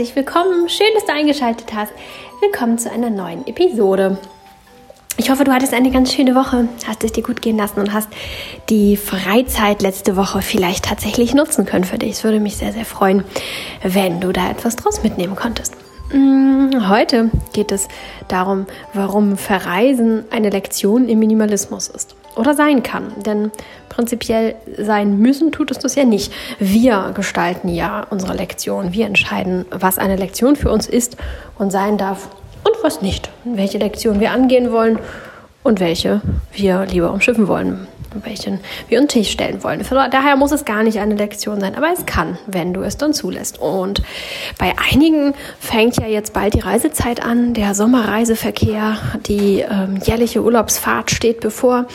herzlich willkommen. Schön, dass du eingeschaltet hast. Willkommen zu einer neuen Episode. Ich hoffe, du hattest eine ganz schöne Woche, hast es dir gut gehen lassen und hast die Freizeit letzte Woche vielleicht tatsächlich nutzen können für dich. Es würde mich sehr, sehr freuen, wenn du da etwas draus mitnehmen konntest. Mm, heute geht es darum, warum Verreisen eine Lektion im Minimalismus ist oder sein kann. Denn prinzipiell sein müssen tut es das ja nicht. Wir gestalten ja unsere Lektion. Wir entscheiden, was eine Lektion für uns ist und sein darf und was nicht. Welche Lektion wir angehen wollen und welche wir lieber umschiffen wollen welchen wir uns Tisch stellen wollen. Daher muss es gar nicht eine Lektion sein, aber es kann, wenn du es dann zulässt. Und bei einigen fängt ja jetzt bald die Reisezeit an, der Sommerreiseverkehr, die ähm, jährliche Urlaubsfahrt steht bevor.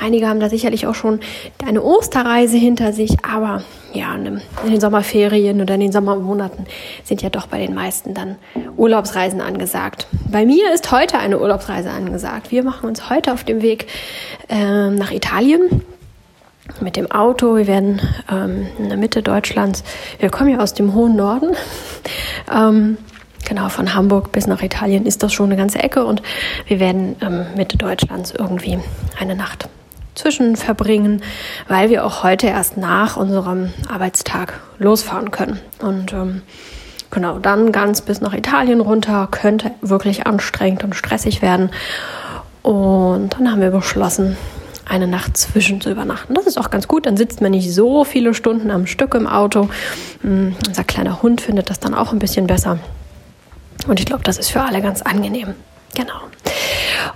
Einige haben da sicherlich auch schon eine Osterreise hinter sich, aber ja, in den Sommerferien oder in den Sommermonaten sind ja doch bei den meisten dann Urlaubsreisen angesagt. Bei mir ist heute eine Urlaubsreise angesagt. Wir machen uns heute auf dem Weg äh, nach Italien mit dem Auto. Wir werden ähm, in der Mitte Deutschlands, wir kommen ja aus dem hohen Norden. ähm, Genau, von Hamburg bis nach Italien ist das schon eine ganze Ecke und wir werden ähm, Mitte Deutschlands irgendwie eine Nacht zwischen verbringen, weil wir auch heute erst nach unserem Arbeitstag losfahren können. Und ähm, genau, dann ganz bis nach Italien runter könnte wirklich anstrengend und stressig werden. Und dann haben wir beschlossen, eine Nacht zwischen zu übernachten. Das ist auch ganz gut, dann sitzt man nicht so viele Stunden am Stück im Auto. Hm, unser kleiner Hund findet das dann auch ein bisschen besser. Und ich glaube, das ist für alle ganz angenehm. Genau.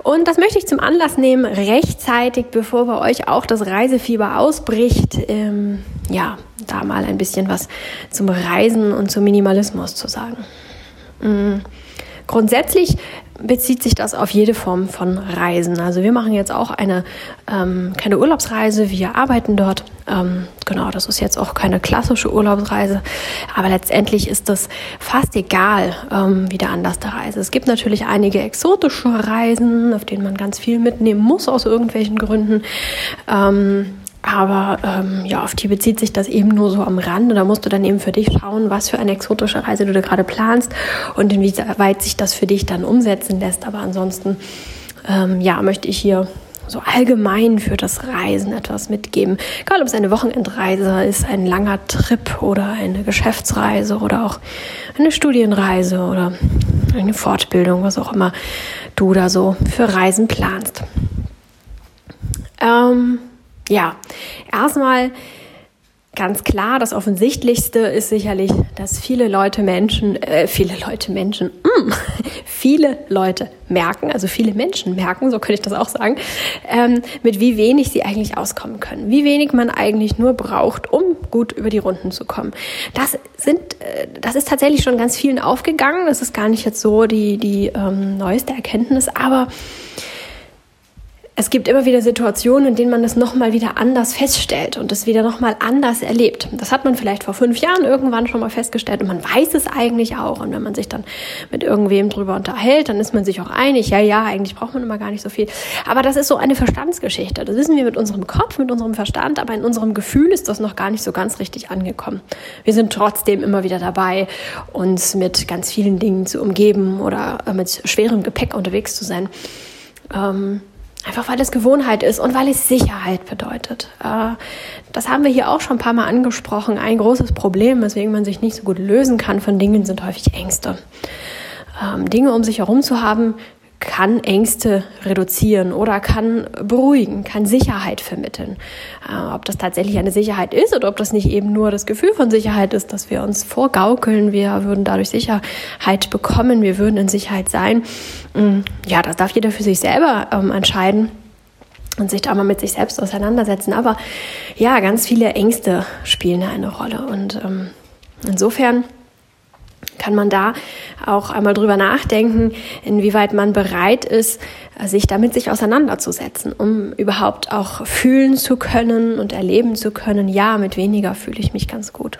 Und das möchte ich zum Anlass nehmen, rechtzeitig, bevor bei euch auch das Reisefieber ausbricht, ähm, ja, da mal ein bisschen was zum Reisen und zum Minimalismus zu sagen. Mhm. Grundsätzlich bezieht sich das auf jede Form von Reisen. Also wir machen jetzt auch eine ähm, keine Urlaubsreise, wir arbeiten dort. Ähm, genau, das ist jetzt auch keine klassische Urlaubsreise, aber letztendlich ist das fast egal, ähm, wie der Anlass der Reise. Es gibt natürlich einige exotische Reisen, auf denen man ganz viel mitnehmen muss aus irgendwelchen Gründen. Ähm, aber ähm, ja, auf die bezieht sich das eben nur so am Rande. Da musst du dann eben für dich schauen, was für eine exotische Reise du da gerade planst und inwieweit sich das für dich dann umsetzen lässt. Aber ansonsten, ähm, ja, möchte ich hier so allgemein für das Reisen etwas mitgeben. Egal, ob es eine Wochenendreise ist, ein langer Trip oder eine Geschäftsreise oder auch eine Studienreise oder eine Fortbildung, was auch immer du da so für Reisen planst. Ähm, ja, erstmal ganz klar, das Offensichtlichste ist sicherlich, dass viele Leute Menschen, äh, viele Leute Menschen, mm, viele Leute merken, also viele Menschen merken, so könnte ich das auch sagen, ähm, mit wie wenig sie eigentlich auskommen können, wie wenig man eigentlich nur braucht, um gut über die Runden zu kommen. Das sind, äh, das ist tatsächlich schon ganz vielen aufgegangen. Das ist gar nicht jetzt so die die ähm, neueste Erkenntnis, aber es gibt immer wieder Situationen, in denen man das nochmal wieder anders feststellt und es wieder nochmal anders erlebt. Das hat man vielleicht vor fünf Jahren irgendwann schon mal festgestellt und man weiß es eigentlich auch. Und wenn man sich dann mit irgendwem drüber unterhält, dann ist man sich auch einig, ja, ja, eigentlich braucht man immer gar nicht so viel. Aber das ist so eine Verstandsgeschichte. Das wissen wir mit unserem Kopf, mit unserem Verstand, aber in unserem Gefühl ist das noch gar nicht so ganz richtig angekommen. Wir sind trotzdem immer wieder dabei, uns mit ganz vielen Dingen zu umgeben oder mit schwerem Gepäck unterwegs zu sein. Ähm, Einfach weil es Gewohnheit ist und weil es Sicherheit bedeutet. Äh, das haben wir hier auch schon ein paar Mal angesprochen. Ein großes Problem, weswegen man sich nicht so gut lösen kann von Dingen, sind häufig Ängste. Ähm, Dinge um sich herum zu haben, kann Ängste reduzieren oder kann beruhigen, kann Sicherheit vermitteln. Äh, ob das tatsächlich eine Sicherheit ist oder ob das nicht eben nur das Gefühl von Sicherheit ist, dass wir uns vorgaukeln, wir würden dadurch Sicherheit bekommen, wir würden in Sicherheit sein. Mm, ja, das darf jeder für sich selber ähm, entscheiden und sich da mal mit sich selbst auseinandersetzen. Aber ja, ganz viele Ängste spielen eine Rolle und ähm, insofern kann man da auch einmal drüber nachdenken, inwieweit man bereit ist, sich damit sich auseinanderzusetzen, um überhaupt auch fühlen zu können und erleben zu können, ja, mit weniger fühle ich mich ganz gut.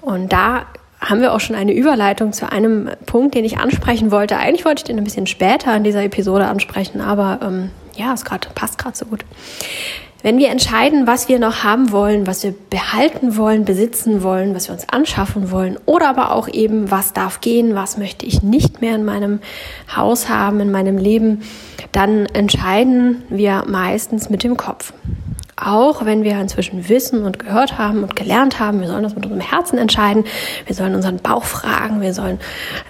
Und da haben wir auch schon eine Überleitung zu einem Punkt, den ich ansprechen wollte. Eigentlich wollte ich den ein bisschen später in dieser Episode ansprechen, aber ähm, ja, es grad, passt gerade so gut. Wenn wir entscheiden, was wir noch haben wollen, was wir behalten wollen, besitzen wollen, was wir uns anschaffen wollen oder aber auch eben, was darf gehen, was möchte ich nicht mehr in meinem Haus haben, in meinem Leben, dann entscheiden wir meistens mit dem Kopf. Auch wenn wir inzwischen wissen und gehört haben und gelernt haben, wir sollen das mit unserem Herzen entscheiden, wir sollen unseren Bauch fragen, wir sollen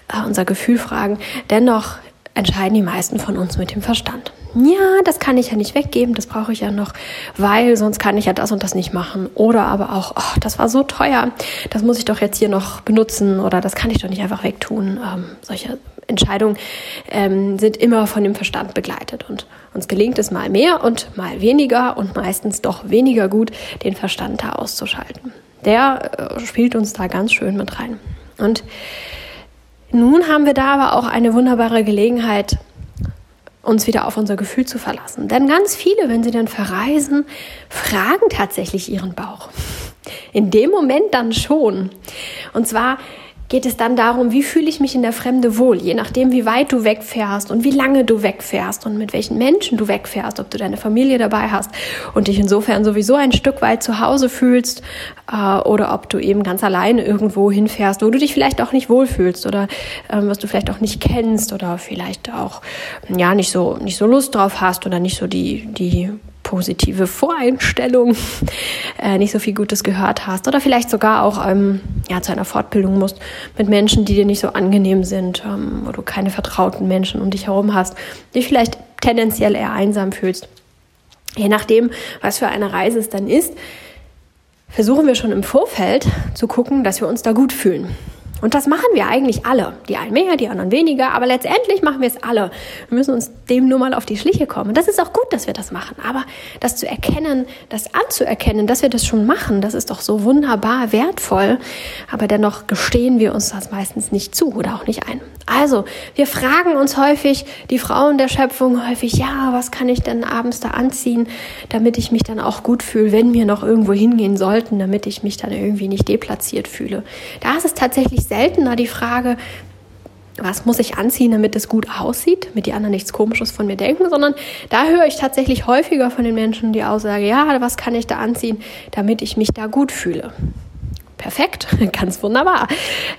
äh, unser Gefühl fragen, dennoch entscheiden die meisten von uns mit dem Verstand ja, das kann ich ja nicht weggeben, das brauche ich ja noch, weil sonst kann ich ja das und das nicht machen. Oder aber auch, oh, das war so teuer, das muss ich doch jetzt hier noch benutzen oder das kann ich doch nicht einfach wegtun. Ähm, solche Entscheidungen ähm, sind immer von dem Verstand begleitet und uns gelingt es mal mehr und mal weniger und meistens doch weniger gut, den Verstand da auszuschalten. Der äh, spielt uns da ganz schön mit rein. Und nun haben wir da aber auch eine wunderbare Gelegenheit, uns wieder auf unser Gefühl zu verlassen. Denn ganz viele, wenn sie dann verreisen, fragen tatsächlich ihren Bauch. In dem Moment dann schon. Und zwar geht es dann darum, wie fühle ich mich in der Fremde wohl, je nachdem, wie weit du wegfährst und wie lange du wegfährst und mit welchen Menschen du wegfährst, ob du deine Familie dabei hast und dich insofern sowieso ein Stück weit zu Hause fühlst äh, oder ob du eben ganz alleine irgendwo hinfährst, wo du dich vielleicht auch nicht wohlfühlst oder äh, was du vielleicht auch nicht kennst oder vielleicht auch ja nicht so nicht so Lust drauf hast oder nicht so die die positive Voreinstellung, äh, nicht so viel Gutes gehört hast oder vielleicht sogar auch ähm, ja, zu einer Fortbildung musst mit Menschen, die dir nicht so angenehm sind, ähm, wo du keine vertrauten Menschen um dich herum hast, dich vielleicht tendenziell eher einsam fühlst. Je nachdem, was für eine Reise es dann ist, versuchen wir schon im Vorfeld zu gucken, dass wir uns da gut fühlen. Und das machen wir eigentlich alle. Die einen mehr, die anderen weniger, aber letztendlich machen wir es alle. Wir müssen uns dem nur mal auf die Schliche kommen. Und das ist auch gut, dass wir das machen. Aber das zu erkennen, das anzuerkennen, dass wir das schon machen, das ist doch so wunderbar wertvoll. Aber dennoch gestehen wir uns das meistens nicht zu oder auch nicht ein. Also, wir fragen uns häufig, die Frauen der Schöpfung häufig, ja, was kann ich denn abends da anziehen, damit ich mich dann auch gut fühle, wenn wir noch irgendwo hingehen sollten, damit ich mich dann irgendwie nicht deplatziert fühle. Da ist es tatsächlich seltener die Frage, was muss ich anziehen, damit es gut aussieht, damit die anderen nichts Komisches von mir denken, sondern da höre ich tatsächlich häufiger von den Menschen die Aussage, ja, was kann ich da anziehen, damit ich mich da gut fühle. Perfekt, ganz wunderbar.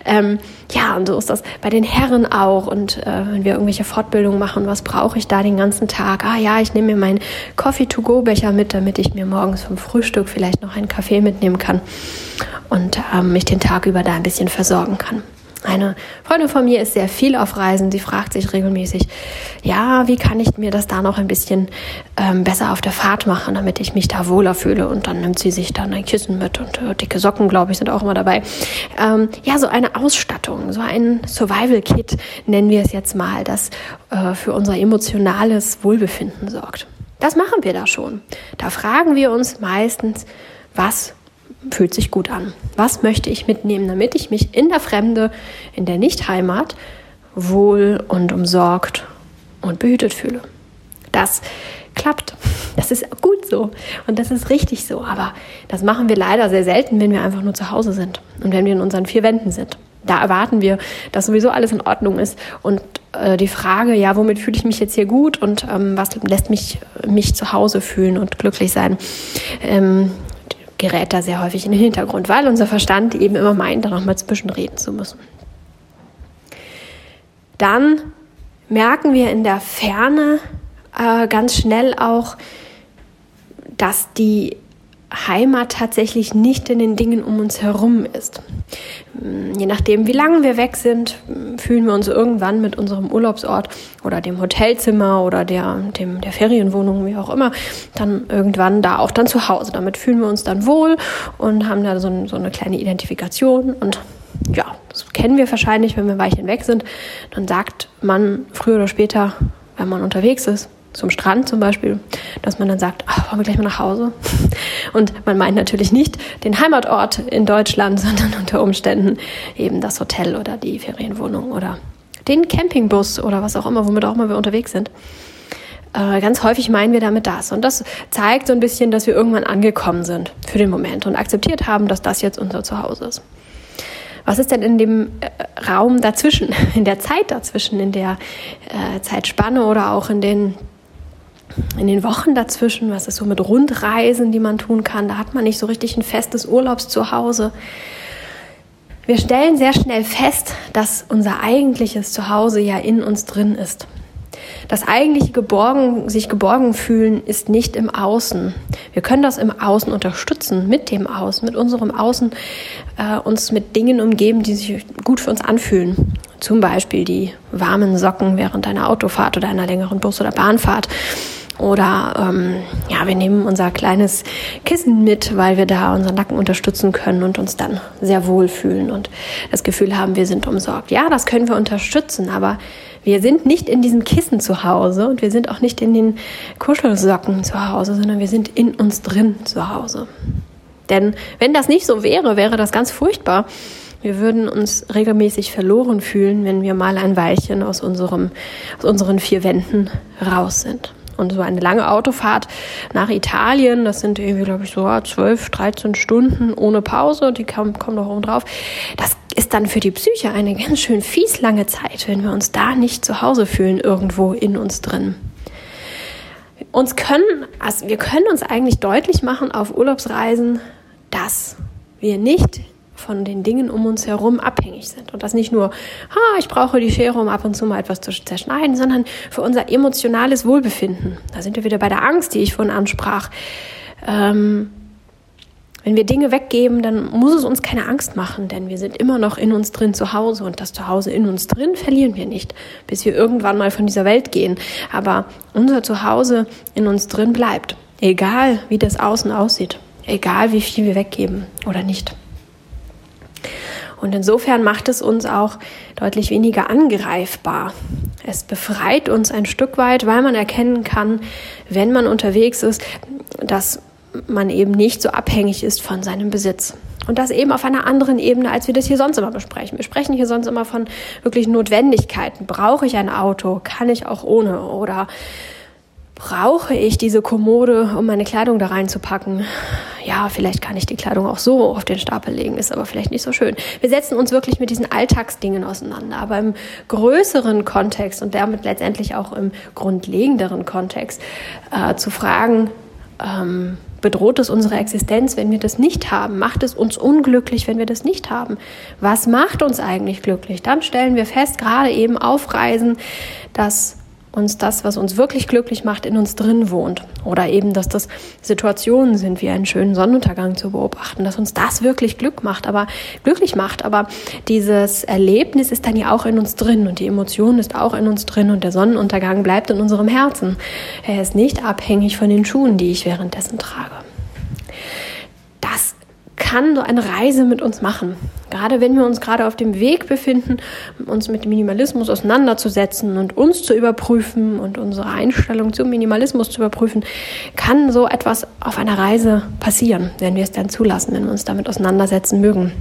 Ähm, ja, und so ist das bei den Herren auch. Und äh, wenn wir irgendwelche Fortbildungen machen, was brauche ich da den ganzen Tag? Ah ja, ich nehme mir meinen Coffee-to-go-Becher mit, damit ich mir morgens vom Frühstück vielleicht noch einen Kaffee mitnehmen kann und ähm, mich den Tag über da ein bisschen versorgen kann. Eine Freundin von mir ist sehr viel auf Reisen. Sie fragt sich regelmäßig, ja, wie kann ich mir das da noch ein bisschen ähm, besser auf der Fahrt machen, damit ich mich da wohler fühle. Und dann nimmt sie sich dann ein Kissen mit und äh, dicke Socken, glaube ich, sind auch immer dabei. Ähm, ja, so eine Ausstattung, so ein Survival-Kit nennen wir es jetzt mal, das äh, für unser emotionales Wohlbefinden sorgt. Das machen wir da schon. Da fragen wir uns meistens, was fühlt sich gut an. Was möchte ich mitnehmen, damit ich mich in der Fremde, in der Nicht-Heimat wohl und umsorgt und behütet fühle? Das klappt. Das ist gut so und das ist richtig so. Aber das machen wir leider sehr selten, wenn wir einfach nur zu Hause sind und wenn wir in unseren vier Wänden sind. Da erwarten wir, dass sowieso alles in Ordnung ist. Und äh, die Frage, ja, womit fühle ich mich jetzt hier gut und ähm, was lässt mich, mich zu Hause fühlen und glücklich sein, ähm, gerät da sehr häufig in den Hintergrund, weil unser Verstand eben immer meint, da nochmal zwischenreden zu müssen. Dann merken wir in der Ferne äh, ganz schnell auch, dass die Heimat tatsächlich nicht in den Dingen um uns herum ist. Je nachdem, wie lange wir weg sind, fühlen wir uns irgendwann mit unserem Urlaubsort oder dem Hotelzimmer oder der, dem, der Ferienwohnung, wie auch immer, dann irgendwann da auch dann zu Hause. Damit fühlen wir uns dann wohl und haben da so, so eine kleine Identifikation und ja, das kennen wir wahrscheinlich, wenn wir ein Weilchen weg sind. Dann sagt man früher oder später, wenn man unterwegs ist, zum Strand zum Beispiel, dass man dann sagt, ach, wollen wir gleich mal nach Hause? Und man meint natürlich nicht den Heimatort in Deutschland, sondern unter Umständen eben das Hotel oder die Ferienwohnung oder den Campingbus oder was auch immer, womit auch immer wir unterwegs sind. Äh, ganz häufig meinen wir damit das. Und das zeigt so ein bisschen, dass wir irgendwann angekommen sind für den Moment und akzeptiert haben, dass das jetzt unser Zuhause ist. Was ist denn in dem äh, Raum dazwischen, in der Zeit dazwischen, in der äh, Zeitspanne oder auch in den in den Wochen dazwischen, was ist so mit Rundreisen, die man tun kann, da hat man nicht so richtig ein festes Urlaubszuhause. Wir stellen sehr schnell fest, dass unser eigentliches Zuhause ja in uns drin ist. Das eigentliche geborgen, sich geborgen fühlen ist nicht im Außen. Wir können das im Außen unterstützen, mit dem Außen, mit unserem Außen, äh, uns mit Dingen umgeben, die sich gut für uns anfühlen. Zum Beispiel die warmen Socken während einer Autofahrt oder einer längeren Bus- oder Bahnfahrt oder ähm, ja, wir nehmen unser kleines Kissen mit, weil wir da unseren Nacken unterstützen können und uns dann sehr wohl fühlen und das Gefühl haben, wir sind umsorgt. Ja, das können wir unterstützen, aber wir sind nicht in diesem Kissen zu Hause und wir sind auch nicht in den Kuschelsocken zu Hause, sondern wir sind in uns drin zu Hause. Denn wenn das nicht so wäre, wäre das ganz furchtbar. Wir würden uns regelmäßig verloren fühlen, wenn wir mal ein Weilchen aus, unserem, aus unseren vier Wänden raus sind. Und so eine lange Autofahrt nach Italien, das sind irgendwie, glaube ich, so 12, 13 Stunden ohne Pause, die kommen, noch oben drauf. Das ist dann für die Psyche eine ganz schön fies lange Zeit, wenn wir uns da nicht zu Hause fühlen, irgendwo in uns drin. Uns können, also wir können uns eigentlich deutlich machen auf Urlaubsreisen, dass wir nicht von den Dingen um uns herum abhängig sind. Und das nicht nur, ha, ich brauche die Schere, um ab und zu mal etwas zu zerschneiden, sondern für unser emotionales Wohlbefinden. Da sind wir wieder bei der Angst, die ich vorhin ansprach. Ähm, wenn wir Dinge weggeben, dann muss es uns keine Angst machen, denn wir sind immer noch in uns drin zu Hause und das Zuhause in uns drin verlieren wir nicht, bis wir irgendwann mal von dieser Welt gehen. Aber unser Zuhause in uns drin bleibt, egal wie das Außen aussieht, egal wie viel wir weggeben oder nicht. Und insofern macht es uns auch deutlich weniger angreifbar. Es befreit uns ein Stück weit, weil man erkennen kann, wenn man unterwegs ist, dass man eben nicht so abhängig ist von seinem Besitz. Und das eben auf einer anderen Ebene, als wir das hier sonst immer besprechen. Wir sprechen hier sonst immer von wirklich Notwendigkeiten. Brauche ich ein Auto? Kann ich auch ohne? Oder brauche ich diese Kommode, um meine Kleidung da reinzupacken? Ja, vielleicht kann ich die Kleidung auch so auf den Stapel legen, ist aber vielleicht nicht so schön. Wir setzen uns wirklich mit diesen Alltagsdingen auseinander, aber im größeren Kontext und damit letztendlich auch im grundlegenderen Kontext äh, zu fragen, ähm, bedroht es unsere Existenz, wenn wir das nicht haben? Macht es uns unglücklich, wenn wir das nicht haben? Was macht uns eigentlich glücklich? Dann stellen wir fest, gerade eben auf Reisen, dass uns das, was uns wirklich glücklich macht, in uns drin wohnt. Oder eben, dass das Situationen sind, wie einen schönen Sonnenuntergang zu beobachten, dass uns das wirklich Glück macht, aber glücklich macht. Aber dieses Erlebnis ist dann ja auch in uns drin und die Emotion ist auch in uns drin und der Sonnenuntergang bleibt in unserem Herzen. Er ist nicht abhängig von den Schuhen, die ich währenddessen trage. Das kann so eine Reise mit uns machen. Gerade wenn wir uns gerade auf dem Weg befinden, uns mit Minimalismus auseinanderzusetzen und uns zu überprüfen und unsere Einstellung zum Minimalismus zu überprüfen, kann so etwas auf einer Reise passieren, wenn wir es dann zulassen, wenn wir uns damit auseinandersetzen mögen.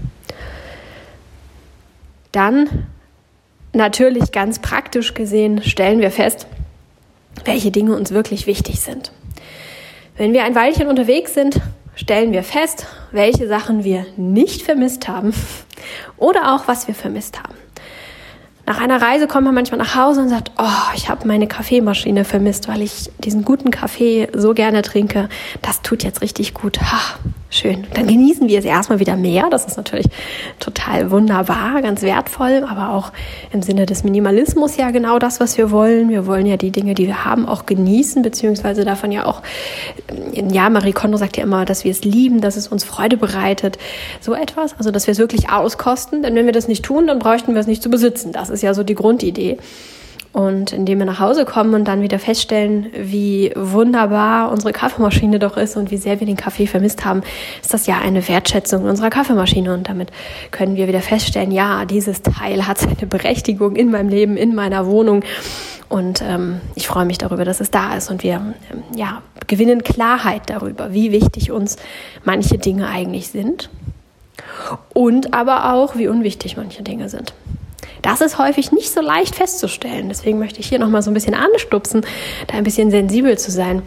Dann natürlich ganz praktisch gesehen stellen wir fest, welche Dinge uns wirklich wichtig sind. Wenn wir ein Weilchen unterwegs sind, stellen wir fest, welche Sachen wir nicht vermisst haben oder auch was wir vermisst haben. Nach einer Reise kommt man manchmal nach Hause und sagt, oh, ich habe meine Kaffeemaschine vermisst, weil ich diesen guten Kaffee so gerne trinke. Das tut jetzt richtig gut. Ha, Schön. Dann genießen wir es erstmal wieder mehr. Das ist natürlich total wunderbar, ganz wertvoll, aber auch im Sinne des Minimalismus ja genau das, was wir wollen. Wir wollen ja die Dinge, die wir haben, auch genießen, beziehungsweise davon ja auch, ja, Marie Kondo sagt ja immer, dass wir es lieben, dass es uns Freude bereitet. So etwas. Also, dass wir es wirklich auskosten. Denn wenn wir das nicht tun, dann bräuchten wir es nicht zu besitzen. Das ist ja so die Grundidee. Und indem wir nach Hause kommen und dann wieder feststellen, wie wunderbar unsere Kaffeemaschine doch ist und wie sehr wir den Kaffee vermisst haben, ist das ja eine Wertschätzung unserer Kaffeemaschine. Und damit können wir wieder feststellen, ja, dieses Teil hat seine Berechtigung in meinem Leben, in meiner Wohnung. Und ähm, ich freue mich darüber, dass es da ist. Und wir ähm, ja, gewinnen Klarheit darüber, wie wichtig uns manche Dinge eigentlich sind. Und aber auch, wie unwichtig manche Dinge sind. Das ist häufig nicht so leicht festzustellen. Deswegen möchte ich hier nochmal so ein bisschen anstupsen, da ein bisschen sensibel zu sein.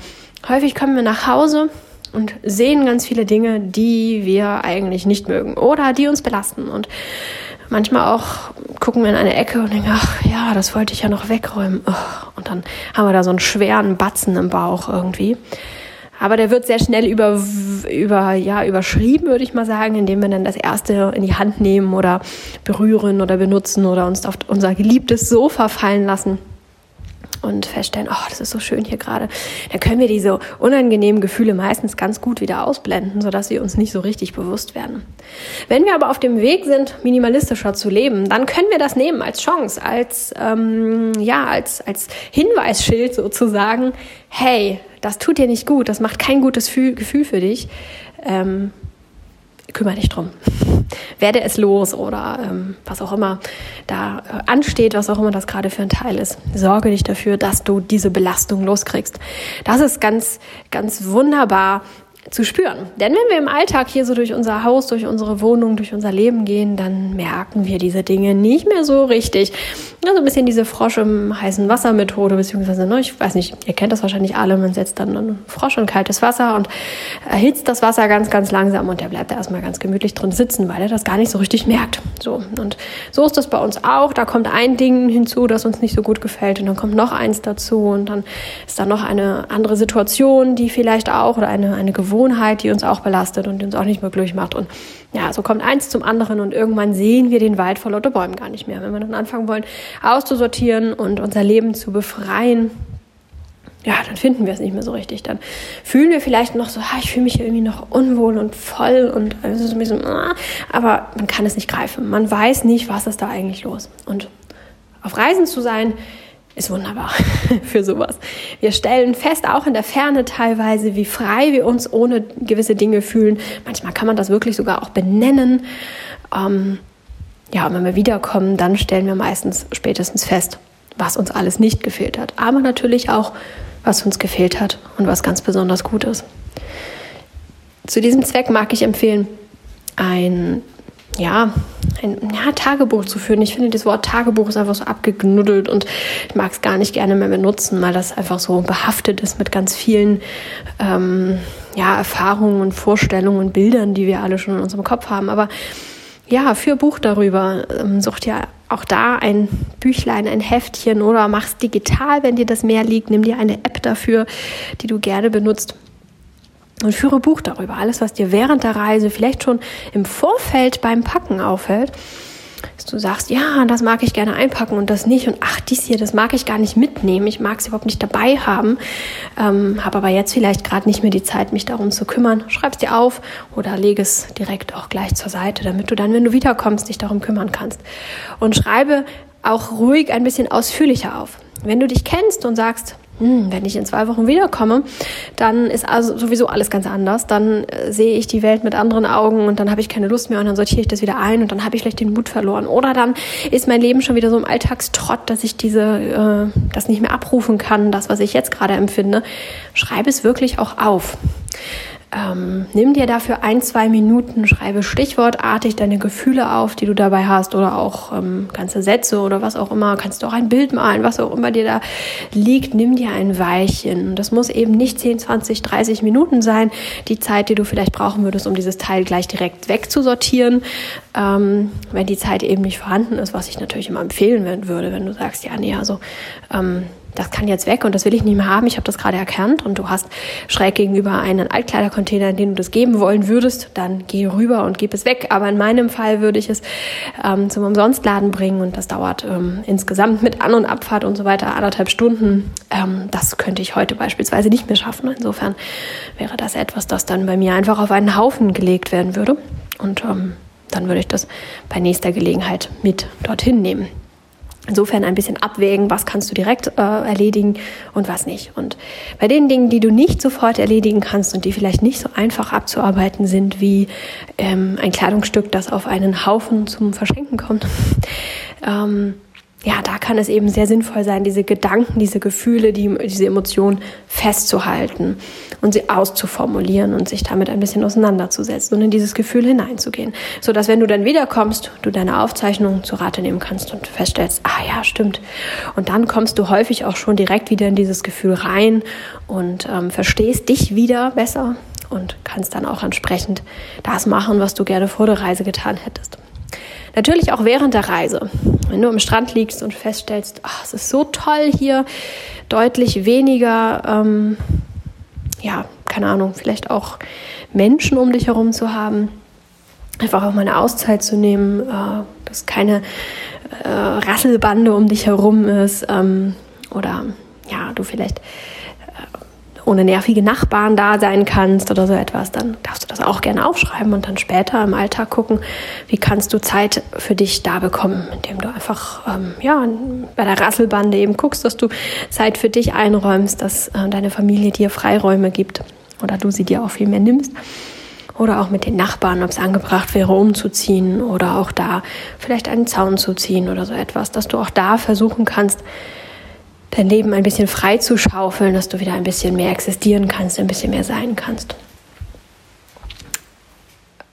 Häufig kommen wir nach Hause und sehen ganz viele Dinge, die wir eigentlich nicht mögen oder die uns belasten. Und manchmal auch gucken wir in eine Ecke und denken, ach ja, das wollte ich ja noch wegräumen. Und dann haben wir da so einen schweren Batzen im Bauch irgendwie. Aber der wird sehr schnell über, über, ja, überschrieben, würde ich mal sagen, indem wir dann das erste in die Hand nehmen oder berühren oder benutzen oder uns auf unser geliebtes Sofa fallen lassen und feststellen, oh, das ist so schön hier gerade, dann können wir diese unangenehmen Gefühle meistens ganz gut wieder ausblenden, sodass sie uns nicht so richtig bewusst werden. Wenn wir aber auf dem Weg sind, minimalistischer zu leben, dann können wir das nehmen als Chance, als, ähm, ja, als, als Hinweisschild sozusagen, hey, das tut dir nicht gut, das macht kein gutes Gefühl für dich. Ähm, kümmere dich drum. Werde es los oder ähm, was auch immer da äh, ansteht, was auch immer das gerade für ein Teil ist. Sorge dich dafür, dass du diese Belastung loskriegst. Das ist ganz, ganz wunderbar zu spüren. Denn wenn wir im Alltag hier so durch unser Haus, durch unsere Wohnung, durch unser Leben gehen, dann merken wir diese Dinge nicht mehr so richtig. Also ein bisschen diese Frosch im heißen Wasser Methode, beziehungsweise, ne, ich weiß nicht, ihr kennt das wahrscheinlich alle, man setzt dann einen Frosch in kaltes Wasser und erhitzt das Wasser ganz, ganz langsam und der bleibt da erstmal ganz gemütlich drin sitzen, weil er das gar nicht so richtig merkt. So. Und so ist das bei uns auch. Da kommt ein Ding hinzu, das uns nicht so gut gefällt und dann kommt noch eins dazu und dann ist da noch eine andere Situation, die vielleicht auch oder eine, eine Gewohnheit Gewohnheit, die uns auch belastet und die uns auch nicht mehr glücklich macht. Und ja, so kommt eins zum anderen und irgendwann sehen wir den Wald vor lauter Bäumen gar nicht mehr. Wenn wir dann anfangen wollen, auszusortieren und unser Leben zu befreien, ja, dann finden wir es nicht mehr so richtig. Dann fühlen wir vielleicht noch so, ah, ich fühle mich irgendwie noch unwohl und voll und es ist ein bisschen, ah, aber man kann es nicht greifen. Man weiß nicht, was ist da eigentlich los. Und auf Reisen zu sein, ist wunderbar für sowas. Wir stellen fest, auch in der Ferne teilweise, wie frei wir uns ohne gewisse Dinge fühlen. Manchmal kann man das wirklich sogar auch benennen. Ähm, ja, und wenn wir wiederkommen, dann stellen wir meistens spätestens fest, was uns alles nicht gefehlt hat. Aber natürlich auch, was uns gefehlt hat und was ganz besonders gut ist. Zu diesem Zweck mag ich empfehlen, ein ja, ein ja, Tagebuch zu führen. Ich finde, das Wort Tagebuch ist einfach so abgeknuddelt und ich mag es gar nicht gerne mehr benutzen, weil das einfach so behaftet ist mit ganz vielen ähm, ja, Erfahrungen und Vorstellungen und Bildern, die wir alle schon in unserem Kopf haben. Aber ja, für Buch darüber. Ähm, sucht ja auch da ein Büchlein, ein Heftchen oder mach's digital, wenn dir das mehr liegt. Nimm dir eine App dafür, die du gerne benutzt und führe Buch darüber. Alles, was dir während der Reise vielleicht schon im Vorfeld beim Packen auffällt, dass du sagst, ja, das mag ich gerne einpacken und das nicht und ach, dies hier, das mag ich gar nicht mitnehmen, ich mag es überhaupt nicht dabei haben, ähm, habe aber jetzt vielleicht gerade nicht mehr die Zeit, mich darum zu kümmern. Schreib es dir auf oder lege es direkt auch gleich zur Seite, damit du dann, wenn du wiederkommst, dich darum kümmern kannst. Und schreibe auch ruhig ein bisschen ausführlicher auf. Wenn du dich kennst und sagst, hm, wenn ich in zwei Wochen wiederkomme, dann ist also sowieso alles ganz anders. Dann äh, sehe ich die Welt mit anderen Augen und dann habe ich keine Lust mehr und dann sortiere ich das wieder ein und dann habe ich vielleicht den Mut verloren. Oder dann ist mein Leben schon wieder so im Alltagstrott, dass ich diese, äh, das nicht mehr abrufen kann, das, was ich jetzt gerade empfinde. Schreibe es wirklich auch auf. Ähm, nimm dir dafür ein, zwei Minuten, schreibe stichwortartig deine Gefühle auf, die du dabei hast oder auch ähm, ganze Sätze oder was auch immer. Kannst du auch ein Bild malen, was auch immer dir da liegt. Nimm dir ein Weilchen. Das muss eben nicht 10, 20, 30 Minuten sein. Die Zeit, die du vielleicht brauchen würdest, um dieses Teil gleich direkt wegzusortieren. Ähm, wenn die Zeit eben nicht vorhanden ist, was ich natürlich immer empfehlen würde, wenn du sagst, ja, nee, also ähm, das kann jetzt weg und das will ich nicht mehr haben, ich habe das gerade erkannt und du hast schräg gegenüber einen Altkleidercontainer, in den du das geben wollen würdest, dann geh rüber und gib es weg. Aber in meinem Fall würde ich es ähm, zum Umsonstladen bringen und das dauert ähm, insgesamt mit An- und Abfahrt und so weiter anderthalb Stunden. Ähm, das könnte ich heute beispielsweise nicht mehr schaffen. Insofern wäre das etwas, das dann bei mir einfach auf einen Haufen gelegt werden würde und ähm, dann würde ich das bei nächster Gelegenheit mit dorthin nehmen. Insofern ein bisschen abwägen, was kannst du direkt äh, erledigen und was nicht. Und bei den Dingen, die du nicht sofort erledigen kannst und die vielleicht nicht so einfach abzuarbeiten sind, wie ähm, ein Kleidungsstück, das auf einen Haufen zum Verschenken kommt, ähm, ja, da kann es eben sehr sinnvoll sein, diese Gedanken, diese Gefühle, die, diese Emotionen festzuhalten und sie auszuformulieren und sich damit ein bisschen auseinanderzusetzen und in dieses Gefühl hineinzugehen. So dass wenn du dann wiederkommst, du deine Aufzeichnung zu Rate nehmen kannst und feststellst, ah ja, stimmt. Und dann kommst du häufig auch schon direkt wieder in dieses Gefühl rein und ähm, verstehst dich wieder besser und kannst dann auch entsprechend das machen, was du gerne vor der Reise getan hättest. Natürlich auch während der Reise. Wenn du am Strand liegst und feststellst, ach, es ist so toll hier, deutlich weniger, ähm, ja, keine Ahnung, vielleicht auch Menschen um dich herum zu haben, einfach auch mal eine Auszeit zu nehmen, äh, dass keine äh, Rasselbande um dich herum ist ähm, oder ja, du vielleicht ohne nervige Nachbarn da sein kannst oder so etwas, dann darfst du das auch gerne aufschreiben und dann später im Alltag gucken, wie kannst du Zeit für dich da bekommen, indem du einfach ähm, ja, bei der Rasselbande eben guckst, dass du Zeit für dich einräumst, dass äh, deine Familie dir Freiräume gibt oder du sie dir auch viel mehr nimmst. Oder auch mit den Nachbarn, ob es angebracht wäre, umzuziehen oder auch da vielleicht einen Zaun zu ziehen oder so etwas, dass du auch da versuchen kannst, dein Leben ein bisschen frei zu schaufeln, dass du wieder ein bisschen mehr existieren kannst, ein bisschen mehr sein kannst.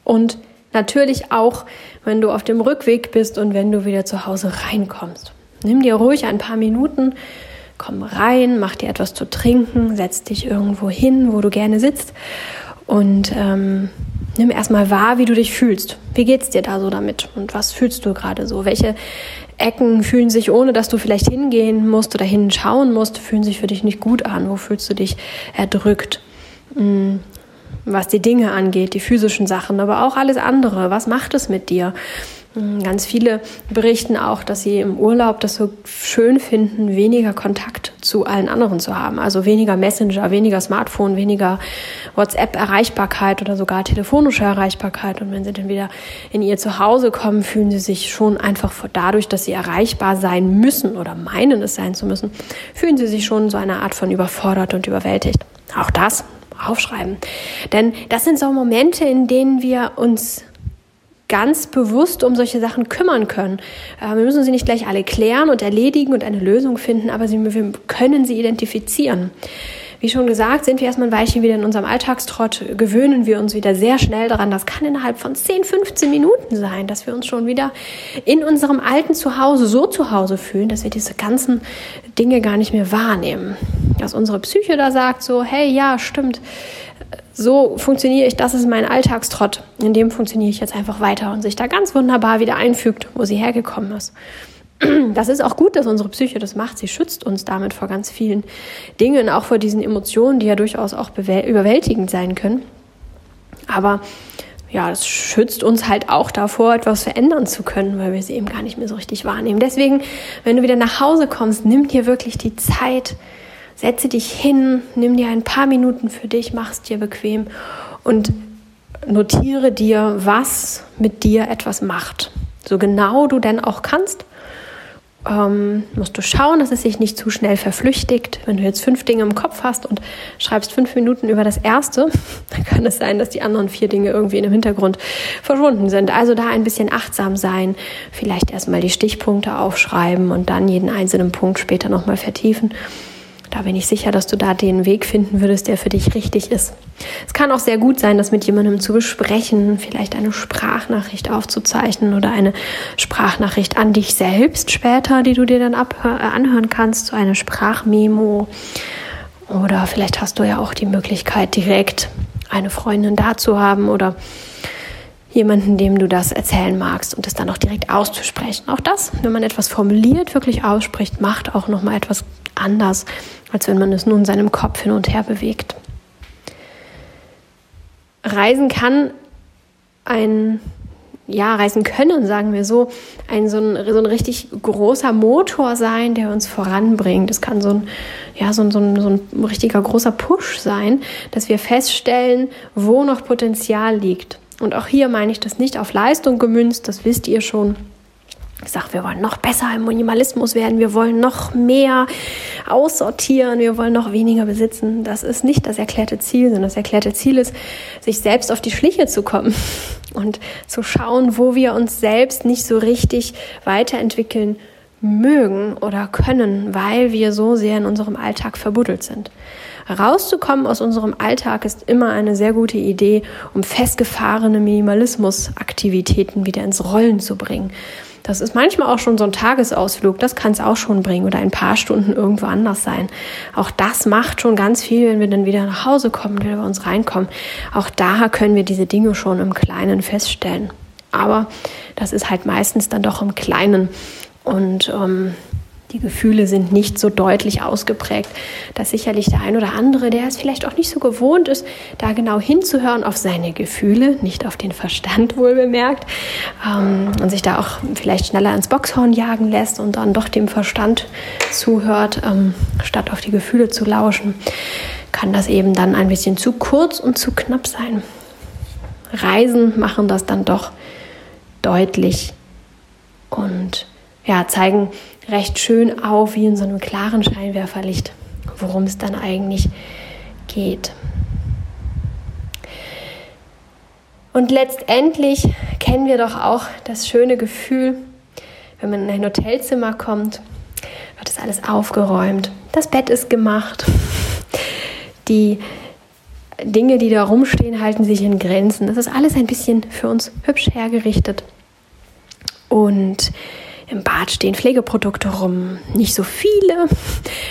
Und natürlich auch, wenn du auf dem Rückweg bist und wenn du wieder zu Hause reinkommst. Nimm dir ruhig ein paar Minuten, komm rein, mach dir etwas zu trinken, setz dich irgendwo hin, wo du gerne sitzt und ähm, nimm erstmal wahr, wie du dich fühlst. Wie geht's dir da so damit und was fühlst du gerade so? Welche Ecken fühlen sich, ohne dass du vielleicht hingehen musst oder hinschauen musst, fühlen sich für dich nicht gut an? Wo fühlst du dich erdrückt? Hm, was die Dinge angeht, die physischen Sachen, aber auch alles andere. Was macht es mit dir? Hm, ganz viele berichten auch, dass sie im Urlaub das so schön finden, weniger Kontakt zu allen anderen zu haben. Also weniger Messenger, weniger Smartphone, weniger WhatsApp-Erreichbarkeit oder sogar telefonische Erreichbarkeit. Und wenn sie dann wieder in ihr Zuhause kommen, fühlen sie sich schon einfach dadurch, dass sie erreichbar sein müssen oder meinen es sein zu müssen, fühlen sie sich schon so eine Art von überfordert und überwältigt. Auch das aufschreiben. Denn das sind so Momente, in denen wir uns ganz bewusst um solche Sachen kümmern können. Äh, wir müssen sie nicht gleich alle klären und erledigen und eine Lösung finden, aber sie, wir können sie identifizieren. Wie schon gesagt, sind wir erstmal ein Weilchen wieder in unserem Alltagstrott, gewöhnen wir uns wieder sehr schnell daran. Das kann innerhalb von 10, 15 Minuten sein, dass wir uns schon wieder in unserem alten Zuhause so zu Hause fühlen, dass wir diese ganzen Dinge gar nicht mehr wahrnehmen. Dass unsere Psyche da sagt so, hey, ja, stimmt, so funktioniere ich, das ist mein Alltagstrott, in dem funktioniere ich jetzt einfach weiter und sich da ganz wunderbar wieder einfügt, wo sie hergekommen ist. Das ist auch gut, dass unsere Psyche das macht. Sie schützt uns damit vor ganz vielen Dingen, auch vor diesen Emotionen, die ja durchaus auch überwältigend sein können. Aber ja, das schützt uns halt auch davor, etwas verändern zu können, weil wir sie eben gar nicht mehr so richtig wahrnehmen. Deswegen, wenn du wieder nach Hause kommst, nimm dir wirklich die Zeit, setze dich hin, nimm dir ein paar Minuten für dich, mach es dir bequem und notiere dir, was mit dir etwas macht. So genau du denn auch kannst, ähm, musst du schauen, dass es sich nicht zu schnell verflüchtigt. Wenn du jetzt fünf Dinge im Kopf hast und schreibst fünf Minuten über das erste, dann kann es sein, dass die anderen vier Dinge irgendwie in dem Hintergrund verschwunden sind. Also da ein bisschen achtsam sein, vielleicht erstmal die Stichpunkte aufschreiben und dann jeden einzelnen Punkt später nochmal vertiefen. Da bin ich sicher, dass du da den Weg finden würdest, der für dich richtig ist. Es kann auch sehr gut sein, das mit jemandem zu besprechen, vielleicht eine Sprachnachricht aufzuzeichnen oder eine Sprachnachricht an dich selbst später, die du dir dann äh, anhören kannst, so eine Sprachmemo. Oder vielleicht hast du ja auch die Möglichkeit, direkt eine Freundin da zu haben oder jemanden, dem du das erzählen magst und es dann auch direkt auszusprechen. Auch das, wenn man etwas formuliert, wirklich ausspricht, macht auch noch mal etwas anders, als wenn man es nur in seinem Kopf hin und her bewegt. Reisen kann ein ja, reisen können, sagen wir so, ein so, ein so ein richtig großer Motor sein, der uns voranbringt. Es kann so ein, ja, so ein, so, ein, so ein richtiger großer Push sein, dass wir feststellen, wo noch Potenzial liegt. Und auch hier meine ich das nicht auf Leistung gemünzt, das wisst ihr schon. Ich sage, wir wollen noch besser im Minimalismus werden, wir wollen noch mehr aussortieren, wir wollen noch weniger besitzen. Das ist nicht das erklärte Ziel, sondern das erklärte Ziel ist, sich selbst auf die Schliche zu kommen und zu schauen, wo wir uns selbst nicht so richtig weiterentwickeln mögen oder können, weil wir so sehr in unserem Alltag verbuddelt sind. Rauszukommen aus unserem Alltag ist immer eine sehr gute Idee, um festgefahrene Minimalismusaktivitäten wieder ins Rollen zu bringen. Das ist manchmal auch schon so ein Tagesausflug, das kann es auch schon bringen oder ein paar Stunden irgendwo anders sein. Auch das macht schon ganz viel, wenn wir dann wieder nach Hause kommen, wenn wir bei uns reinkommen. Auch da können wir diese Dinge schon im Kleinen feststellen. Aber das ist halt meistens dann doch im Kleinen. Und ähm, die Gefühle sind nicht so deutlich ausgeprägt, dass sicherlich der ein oder andere, der es vielleicht auch nicht so gewohnt ist, da genau hinzuhören auf seine Gefühle, nicht auf den Verstand wohl bemerkt, ähm, und sich da auch vielleicht schneller ins Boxhorn jagen lässt und dann doch dem Verstand zuhört, ähm, statt auf die Gefühle zu lauschen, kann das eben dann ein bisschen zu kurz und zu knapp sein. Reisen machen das dann doch deutlich und ja, zeigen recht schön auf, wie in so einem klaren Scheinwerferlicht, worum es dann eigentlich geht. Und letztendlich kennen wir doch auch das schöne Gefühl, wenn man in ein Hotelzimmer kommt, wird das alles aufgeräumt, das Bett ist gemacht, die Dinge, die da rumstehen, halten sich in Grenzen. Das ist alles ein bisschen für uns hübsch hergerichtet. Und im Bad stehen Pflegeprodukte rum. Nicht so viele,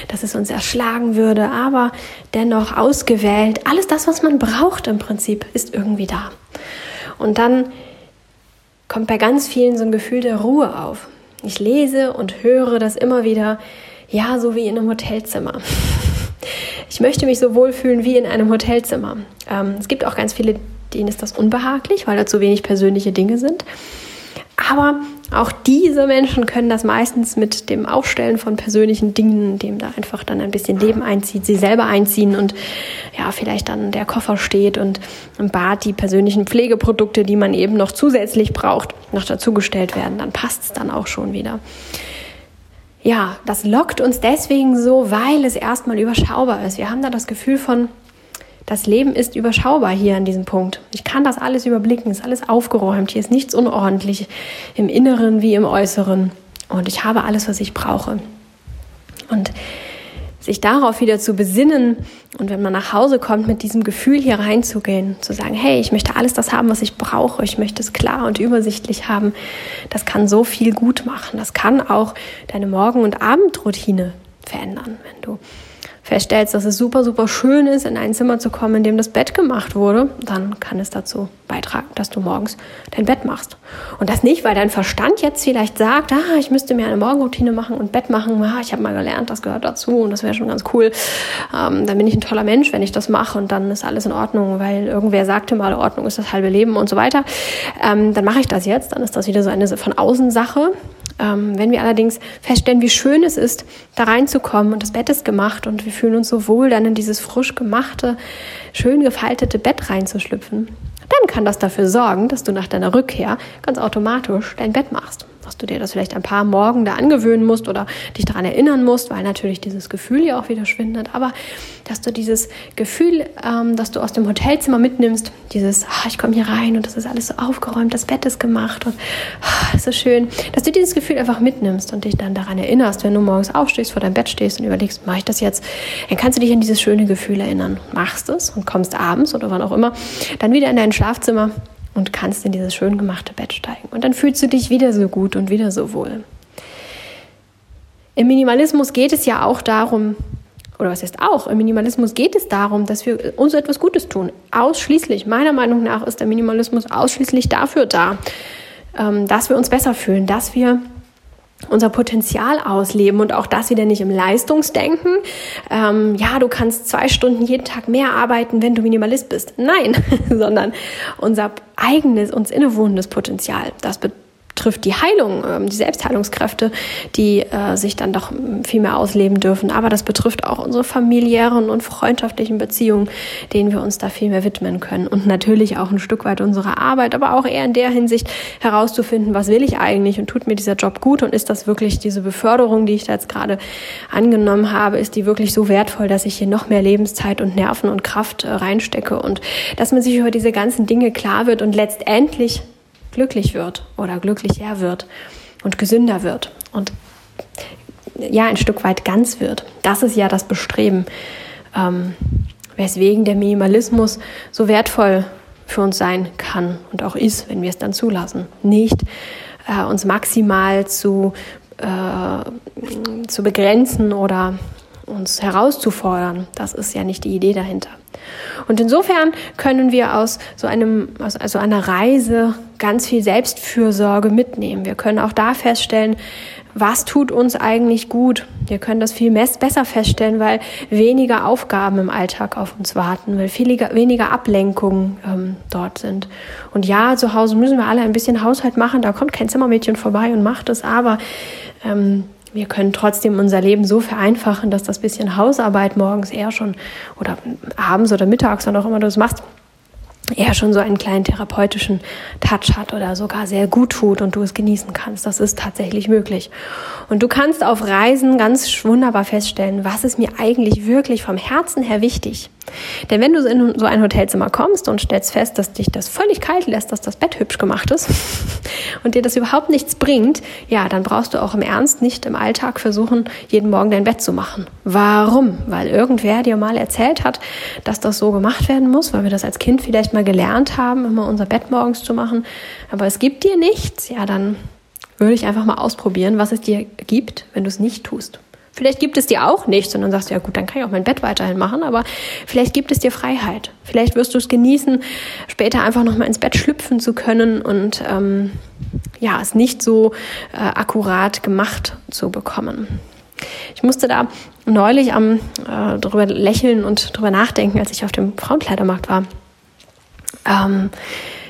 dass es uns erschlagen würde, aber dennoch ausgewählt. Alles das, was man braucht im Prinzip, ist irgendwie da. Und dann kommt bei ganz vielen so ein Gefühl der Ruhe auf. Ich lese und höre das immer wieder, ja, so wie in einem Hotelzimmer. Ich möchte mich so wohlfühlen wie in einem Hotelzimmer. Ähm, es gibt auch ganz viele, denen ist das unbehaglich, weil da zu wenig persönliche Dinge sind. Aber auch diese Menschen können das meistens mit dem Aufstellen von persönlichen Dingen, dem da einfach dann ein bisschen Leben einzieht, sie selber einziehen und ja, vielleicht dann der Koffer steht und im Bad die persönlichen Pflegeprodukte, die man eben noch zusätzlich braucht, noch dazugestellt werden. Dann passt es dann auch schon wieder. Ja, das lockt uns deswegen so, weil es erstmal überschaubar ist. Wir haben da das Gefühl von, das Leben ist überschaubar hier an diesem Punkt. Ich kann das alles überblicken, ist alles aufgeräumt, hier ist nichts unordentlich im Inneren wie im Äußeren. Und ich habe alles, was ich brauche. Und sich darauf wieder zu besinnen und wenn man nach Hause kommt, mit diesem Gefühl hier reinzugehen, zu sagen, hey, ich möchte alles das haben, was ich brauche, ich möchte es klar und übersichtlich haben, das kann so viel gut machen. Das kann auch deine Morgen- und Abendroutine verändern, wenn du feststellst, dass es super, super schön ist, in ein Zimmer zu kommen, in dem das Bett gemacht wurde, dann kann es dazu beitragen, dass du morgens dein Bett machst. Und das nicht, weil dein Verstand jetzt vielleicht sagt, ah, ich müsste mir eine Morgenroutine machen und Bett machen. Ah, ich habe mal gelernt, das gehört dazu und das wäre schon ganz cool. Ähm, dann bin ich ein toller Mensch, wenn ich das mache und dann ist alles in Ordnung, weil irgendwer sagte mal, Ordnung ist das halbe Leben und so weiter. Ähm, dann mache ich das jetzt, dann ist das wieder so eine von außen Sache. Ähm, wenn wir allerdings feststellen, wie schön es ist, da reinzukommen und das Bett ist gemacht und wir fühlen uns so wohl, dann in dieses frisch gemachte, schön gefaltete Bett reinzuschlüpfen, dann kann das dafür sorgen, dass du nach deiner Rückkehr ganz automatisch dein Bett machst dass du dir das vielleicht ein paar Morgen da angewöhnen musst oder dich daran erinnern musst, weil natürlich dieses Gefühl ja auch wieder schwindet. Aber dass du dieses Gefühl, ähm, das du aus dem Hotelzimmer mitnimmst, dieses, ach, ich komme hier rein und das ist alles so aufgeräumt, das Bett ist gemacht und ach, so schön, dass du dieses Gefühl einfach mitnimmst und dich dann daran erinnerst, wenn du morgens aufstehst, vor deinem Bett stehst und überlegst, mache ich das jetzt, dann kannst du dich an dieses schöne Gefühl erinnern. Machst es und kommst abends oder wann auch immer dann wieder in dein Schlafzimmer und kannst in dieses schön gemachte Bett steigen. Und dann fühlst du dich wieder so gut und wieder so wohl. Im Minimalismus geht es ja auch darum, oder was heißt auch, im Minimalismus geht es darum, dass wir uns etwas Gutes tun. Ausschließlich, meiner Meinung nach, ist der Minimalismus ausschließlich dafür da, ähm, dass wir uns besser fühlen, dass wir unser Potenzial ausleben und auch das wieder nicht im Leistungsdenken. Ähm, ja, du kannst zwei Stunden jeden Tag mehr arbeiten, wenn du Minimalist bist. Nein, sondern unser eigenes, uns innewohnendes Potenzial. Das bedeutet, trifft die Heilung, ähm, die Selbstheilungskräfte, die äh, sich dann doch viel mehr ausleben dürfen. Aber das betrifft auch unsere familiären und freundschaftlichen Beziehungen, denen wir uns da viel mehr widmen können. Und natürlich auch ein Stück weit unsere Arbeit, aber auch eher in der Hinsicht herauszufinden, was will ich eigentlich und tut mir dieser Job gut und ist das wirklich diese Beförderung, die ich da jetzt gerade angenommen habe, ist die wirklich so wertvoll, dass ich hier noch mehr Lebenszeit und Nerven und Kraft äh, reinstecke und dass man sich über diese ganzen Dinge klar wird und letztendlich glücklich wird oder glücklicher wird und gesünder wird und ja, ein Stück weit ganz wird. Das ist ja das Bestreben, ähm, weswegen der Minimalismus so wertvoll für uns sein kann und auch ist, wenn wir es dann zulassen. Nicht äh, uns maximal zu, äh, zu begrenzen oder uns herauszufordern. Das ist ja nicht die Idee dahinter. Und insofern können wir aus so einem, aus also einer Reise ganz viel Selbstfürsorge mitnehmen. Wir können auch da feststellen, was tut uns eigentlich gut. Wir können das viel besser feststellen, weil weniger Aufgaben im Alltag auf uns warten, weil viel weniger Ablenkungen ähm, dort sind. Und ja, zu Hause müssen wir alle ein bisschen Haushalt machen. Da kommt kein Zimmermädchen vorbei und macht es, aber ähm, wir können trotzdem unser Leben so vereinfachen, dass das bisschen Hausarbeit morgens eher schon oder abends oder mittags, wann auch immer du es machst, eher schon so einen kleinen therapeutischen Touch hat oder sogar sehr gut tut und du es genießen kannst. Das ist tatsächlich möglich. Und du kannst auf Reisen ganz wunderbar feststellen, was ist mir eigentlich wirklich vom Herzen her wichtig. Denn wenn du in so ein Hotelzimmer kommst und stellst fest, dass dich das völlig kalt lässt, dass das Bett hübsch gemacht ist und dir das überhaupt nichts bringt, ja, dann brauchst du auch im Ernst nicht im Alltag versuchen, jeden Morgen dein Bett zu machen. Warum? Weil irgendwer dir mal erzählt hat, dass das so gemacht werden muss, weil wir das als Kind vielleicht mal gelernt haben, immer unser Bett morgens zu machen. Aber es gibt dir nichts, ja, dann würde ich einfach mal ausprobieren, was es dir gibt, wenn du es nicht tust. Vielleicht gibt es dir auch nichts und dann sagst du, ja gut, dann kann ich auch mein Bett weiterhin machen, aber vielleicht gibt es dir Freiheit. Vielleicht wirst du es genießen, später einfach nochmal ins Bett schlüpfen zu können und ähm, ja, es nicht so äh, akkurat gemacht zu bekommen. Ich musste da neulich am äh, drüber lächeln und drüber nachdenken, als ich auf dem Frauenkleidermarkt war. Ähm,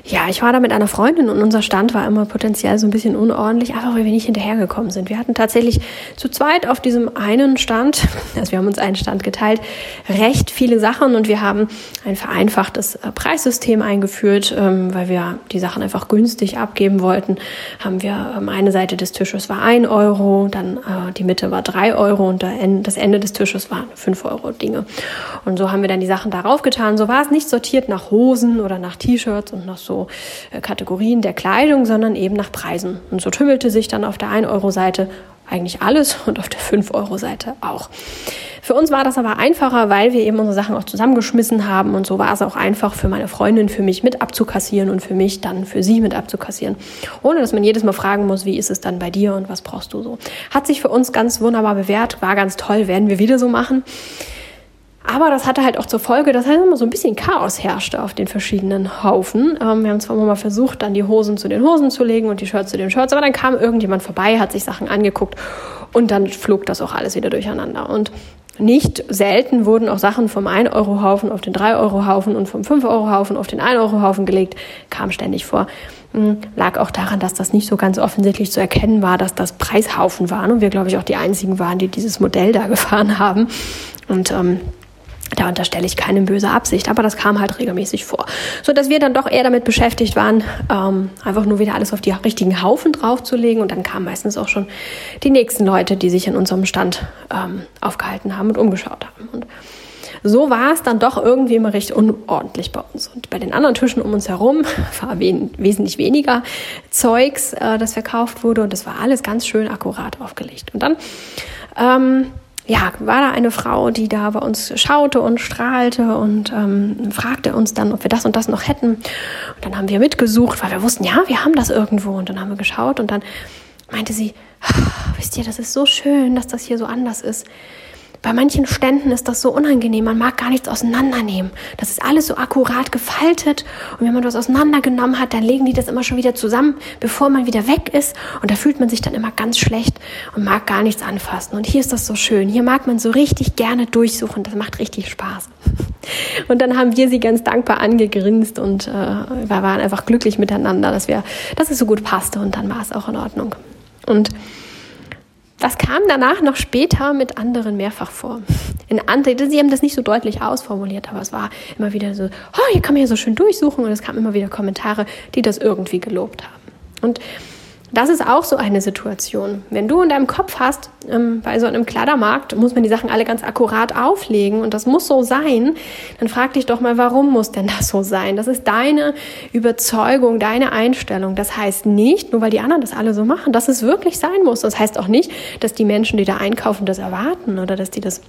ja, ich war da mit einer Freundin und unser Stand war immer potenziell so ein bisschen unordentlich, einfach weil wir nicht hinterhergekommen sind. Wir hatten tatsächlich zu zweit auf diesem einen Stand, also wir haben uns einen Stand geteilt, recht viele Sachen und wir haben ein vereinfachtes äh, Preissystem eingeführt, ähm, weil wir die Sachen einfach günstig abgeben wollten. Haben wir ähm, eine Seite des Tisches war ein Euro, dann äh, die Mitte war drei Euro und das Ende des Tisches waren fünf Euro Dinge. Und so haben wir dann die Sachen darauf getan. So war es nicht sortiert nach Hosen oder nach T-Shirts und nach so äh, Kategorien der Kleidung, sondern eben nach Preisen. Und so tümmelte sich dann auf der 1-Euro-Seite eigentlich alles und auf der 5-Euro-Seite auch. Für uns war das aber einfacher, weil wir eben unsere Sachen auch zusammengeschmissen haben und so war es auch einfach für meine Freundin, für mich mit abzukassieren und für mich dann für sie mit abzukassieren. Ohne dass man jedes Mal fragen muss, wie ist es dann bei dir und was brauchst du so. Hat sich für uns ganz wunderbar bewährt, war ganz toll, werden wir wieder so machen. Aber das hatte halt auch zur Folge, dass halt immer so ein bisschen Chaos herrschte auf den verschiedenen Haufen. Ähm, wir haben zwar immer mal versucht, dann die Hosen zu den Hosen zu legen und die Shirts zu den Shirts, aber dann kam irgendjemand vorbei, hat sich Sachen angeguckt und dann flog das auch alles wieder durcheinander. Und nicht selten wurden auch Sachen vom 1-Euro-Haufen auf den 3-Euro-Haufen und vom 5-Euro-Haufen auf den 1-Euro-Haufen gelegt, kam ständig vor. Hm, lag auch daran, dass das nicht so ganz offensichtlich zu erkennen war, dass das Preishaufen waren und wir, glaube ich, auch die einzigen waren, die dieses Modell da gefahren haben. Und ähm, da unterstelle ich keine böse Absicht, aber das kam halt regelmäßig vor. So dass wir dann doch eher damit beschäftigt waren, ähm, einfach nur wieder alles auf die richtigen Haufen draufzulegen. Und dann kamen meistens auch schon die nächsten Leute, die sich in unserem Stand ähm, aufgehalten haben und umgeschaut haben. Und so war es dann doch irgendwie immer recht unordentlich bei uns. Und bei den anderen Tischen um uns herum war wen wesentlich weniger Zeugs, äh, das verkauft wurde. Und das war alles ganz schön akkurat aufgelegt. Und dann ähm, ja, war da eine Frau, die da bei uns schaute und strahlte und ähm, fragte uns dann, ob wir das und das noch hätten. Und dann haben wir mitgesucht, weil wir wussten, ja, wir haben das irgendwo. Und dann haben wir geschaut und dann meinte sie, ah, wisst ihr, das ist so schön, dass das hier so anders ist. Bei manchen Ständen ist das so unangenehm, man mag gar nichts auseinandernehmen. Das ist alles so akkurat gefaltet und wenn man das auseinandergenommen hat, dann legen die das immer schon wieder zusammen, bevor man wieder weg ist und da fühlt man sich dann immer ganz schlecht und mag gar nichts anfassen. Und hier ist das so schön, hier mag man so richtig gerne durchsuchen, das macht richtig Spaß. Und dann haben wir sie ganz dankbar angegrinst und äh, wir waren einfach glücklich miteinander, dass wir, dass es so gut passte und dann war es auch in Ordnung. Und das kam danach noch später mit anderen mehrfach vor. In anderen, sie haben das nicht so deutlich ausformuliert, aber es war immer wieder so, oh, hier kann man ja so schön durchsuchen und es kamen immer wieder Kommentare, die das irgendwie gelobt haben. Und das ist auch so eine Situation. Wenn du in deinem Kopf hast, ähm, bei so einem Kleidermarkt muss man die Sachen alle ganz akkurat auflegen und das muss so sein, dann frag dich doch mal, warum muss denn das so sein? Das ist deine Überzeugung, deine Einstellung. Das heißt nicht, nur weil die anderen das alle so machen, dass es wirklich sein muss. Das heißt auch nicht, dass die Menschen, die da einkaufen, das erwarten oder dass die das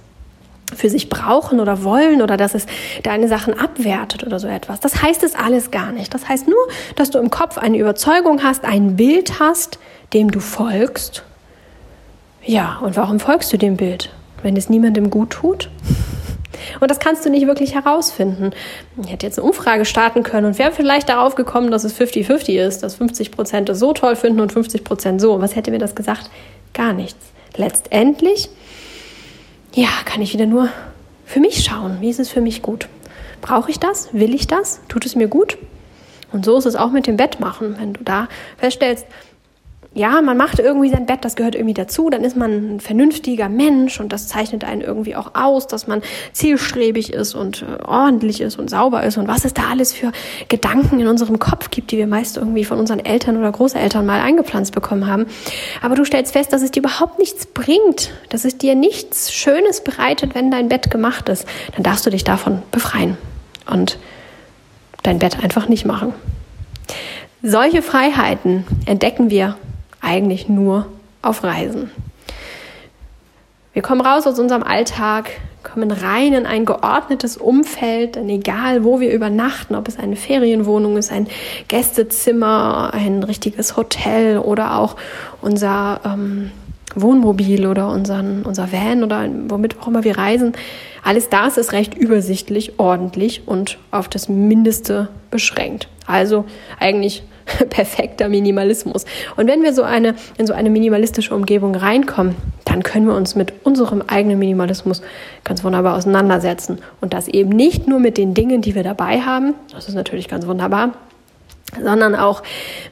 für sich brauchen oder wollen oder dass es deine Sachen abwertet oder so etwas. Das heißt es alles gar nicht. Das heißt nur, dass du im Kopf eine Überzeugung hast, ein Bild hast, dem du folgst. Ja, und warum folgst du dem Bild? wenn es niemandem gut tut? Und das kannst du nicht wirklich herausfinden. Ich hätte jetzt eine Umfrage starten können und wäre vielleicht darauf gekommen, dass es 50-50 ist, dass 50 Prozent es so toll finden und 50 Prozent so. Was hätte mir das gesagt? Gar nichts. Letztendlich, ja, kann ich wieder nur für mich schauen. Wie ist es für mich gut? Brauche ich das? Will ich das? Tut es mir gut? Und so ist es auch mit dem Bett machen. Wenn du da feststellst, ja, man macht irgendwie sein Bett, das gehört irgendwie dazu, dann ist man ein vernünftiger Mensch und das zeichnet einen irgendwie auch aus, dass man zielstrebig ist und äh, ordentlich ist und sauber ist und was es da alles für Gedanken in unserem Kopf gibt, die wir meist irgendwie von unseren Eltern oder Großeltern mal eingepflanzt bekommen haben. Aber du stellst fest, dass es dir überhaupt nichts bringt, dass es dir nichts Schönes bereitet, wenn dein Bett gemacht ist. Dann darfst du dich davon befreien und dein Bett einfach nicht machen. Solche Freiheiten entdecken wir eigentlich nur auf Reisen. Wir kommen raus aus unserem Alltag, kommen rein in ein geordnetes Umfeld, denn egal wo wir übernachten, ob es eine Ferienwohnung ist, ein Gästezimmer, ein richtiges Hotel oder auch unser ähm, Wohnmobil oder unseren, unser Van oder womit auch immer wir reisen, alles das ist recht übersichtlich, ordentlich und auf das Mindeste beschränkt. Also eigentlich perfekter Minimalismus. Und wenn wir so eine, in so eine minimalistische Umgebung reinkommen, dann können wir uns mit unserem eigenen Minimalismus ganz wunderbar auseinandersetzen. Und das eben nicht nur mit den Dingen, die wir dabei haben, das ist natürlich ganz wunderbar, sondern auch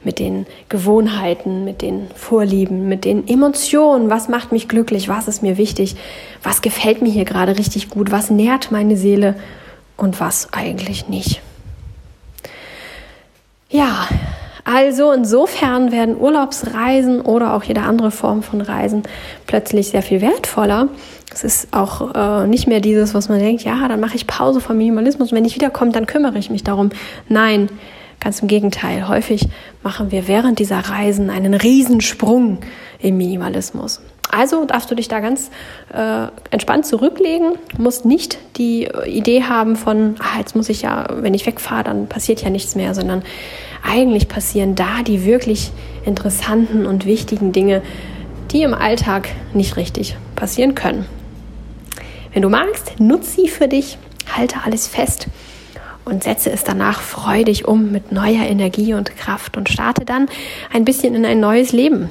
mit den Gewohnheiten, mit den Vorlieben, mit den Emotionen. Was macht mich glücklich? Was ist mir wichtig? Was gefällt mir hier gerade richtig gut? Was nährt meine Seele? Und was eigentlich nicht? Ja, also insofern werden Urlaubsreisen oder auch jede andere Form von Reisen plötzlich sehr viel wertvoller. Es ist auch äh, nicht mehr dieses, was man denkt, ja, dann mache ich Pause vom Minimalismus und wenn ich wiederkomme, dann kümmere ich mich darum. Nein, ganz im Gegenteil. Häufig machen wir während dieser Reisen einen Riesensprung im Minimalismus. Also darfst du dich da ganz äh, entspannt zurücklegen, musst nicht die Idee haben von, ah, jetzt muss ich ja, wenn ich wegfahre, dann passiert ja nichts mehr, sondern eigentlich passieren da die wirklich interessanten und wichtigen Dinge, die im Alltag nicht richtig passieren können. Wenn du magst, nutze sie für dich, halte alles fest und setze es danach freudig um mit neuer Energie und Kraft und starte dann ein bisschen in ein neues Leben.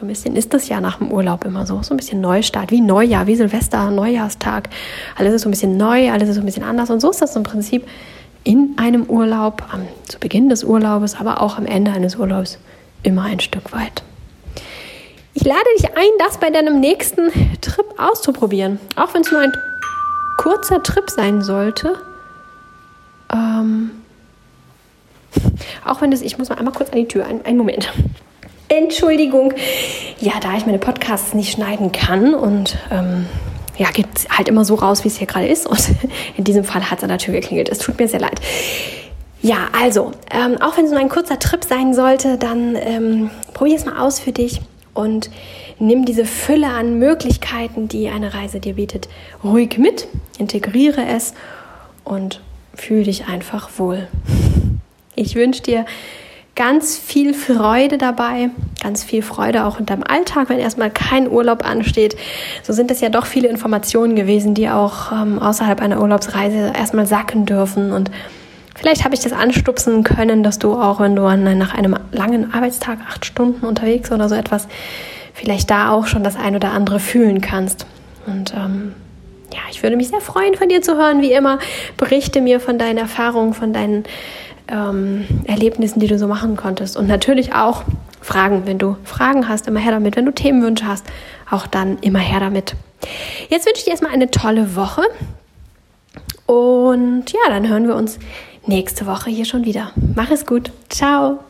Ein bisschen ist das ja nach dem Urlaub immer so, so ein bisschen Neustart, wie Neujahr, wie Silvester, Neujahrstag. Alles ist so ein bisschen neu, alles ist so ein bisschen anders und so ist das im Prinzip in einem Urlaub, am, zu Beginn des Urlaubes, aber auch am Ende eines Urlaubs immer ein Stück weit. Ich lade dich ein, das bei deinem nächsten Trip auszuprobieren. Auch wenn es nur ein kurzer Trip sein sollte. Ähm, auch wenn es, ich muss mal einmal kurz an die Tür, einen, einen Moment. Entschuldigung. Ja, da ich meine Podcasts nicht schneiden kann und ähm, ja, geht halt immer so raus, wie es hier gerade ist. Und in diesem Fall hat es an der Tür geklingelt. Es tut mir sehr leid. Ja, also, ähm, auch wenn es nur ein kurzer Trip sein sollte, dann ähm, probier es mal aus für dich und nimm diese Fülle an Möglichkeiten, die eine Reise dir bietet, ruhig mit, integriere es und fühle dich einfach wohl. Ich wünsche dir ganz viel Freude dabei, ganz viel Freude auch in deinem Alltag, wenn erstmal kein Urlaub ansteht. So sind es ja doch viele Informationen gewesen, die auch ähm, außerhalb einer Urlaubsreise erstmal sacken dürfen. Und vielleicht habe ich das anstupsen können, dass du auch, wenn du nach einem langen Arbeitstag, acht Stunden unterwegs oder so etwas, vielleicht da auch schon das ein oder andere fühlen kannst. Und ähm, ja, ich würde mich sehr freuen, von dir zu hören, wie immer. Berichte mir von deinen Erfahrungen, von deinen ähm, Erlebnissen, die du so machen konntest. Und natürlich auch Fragen. Wenn du Fragen hast, immer her damit. Wenn du Themenwünsche hast, auch dann immer her damit. Jetzt wünsche ich dir erstmal eine tolle Woche. Und ja, dann hören wir uns nächste Woche hier schon wieder. Mach es gut. Ciao.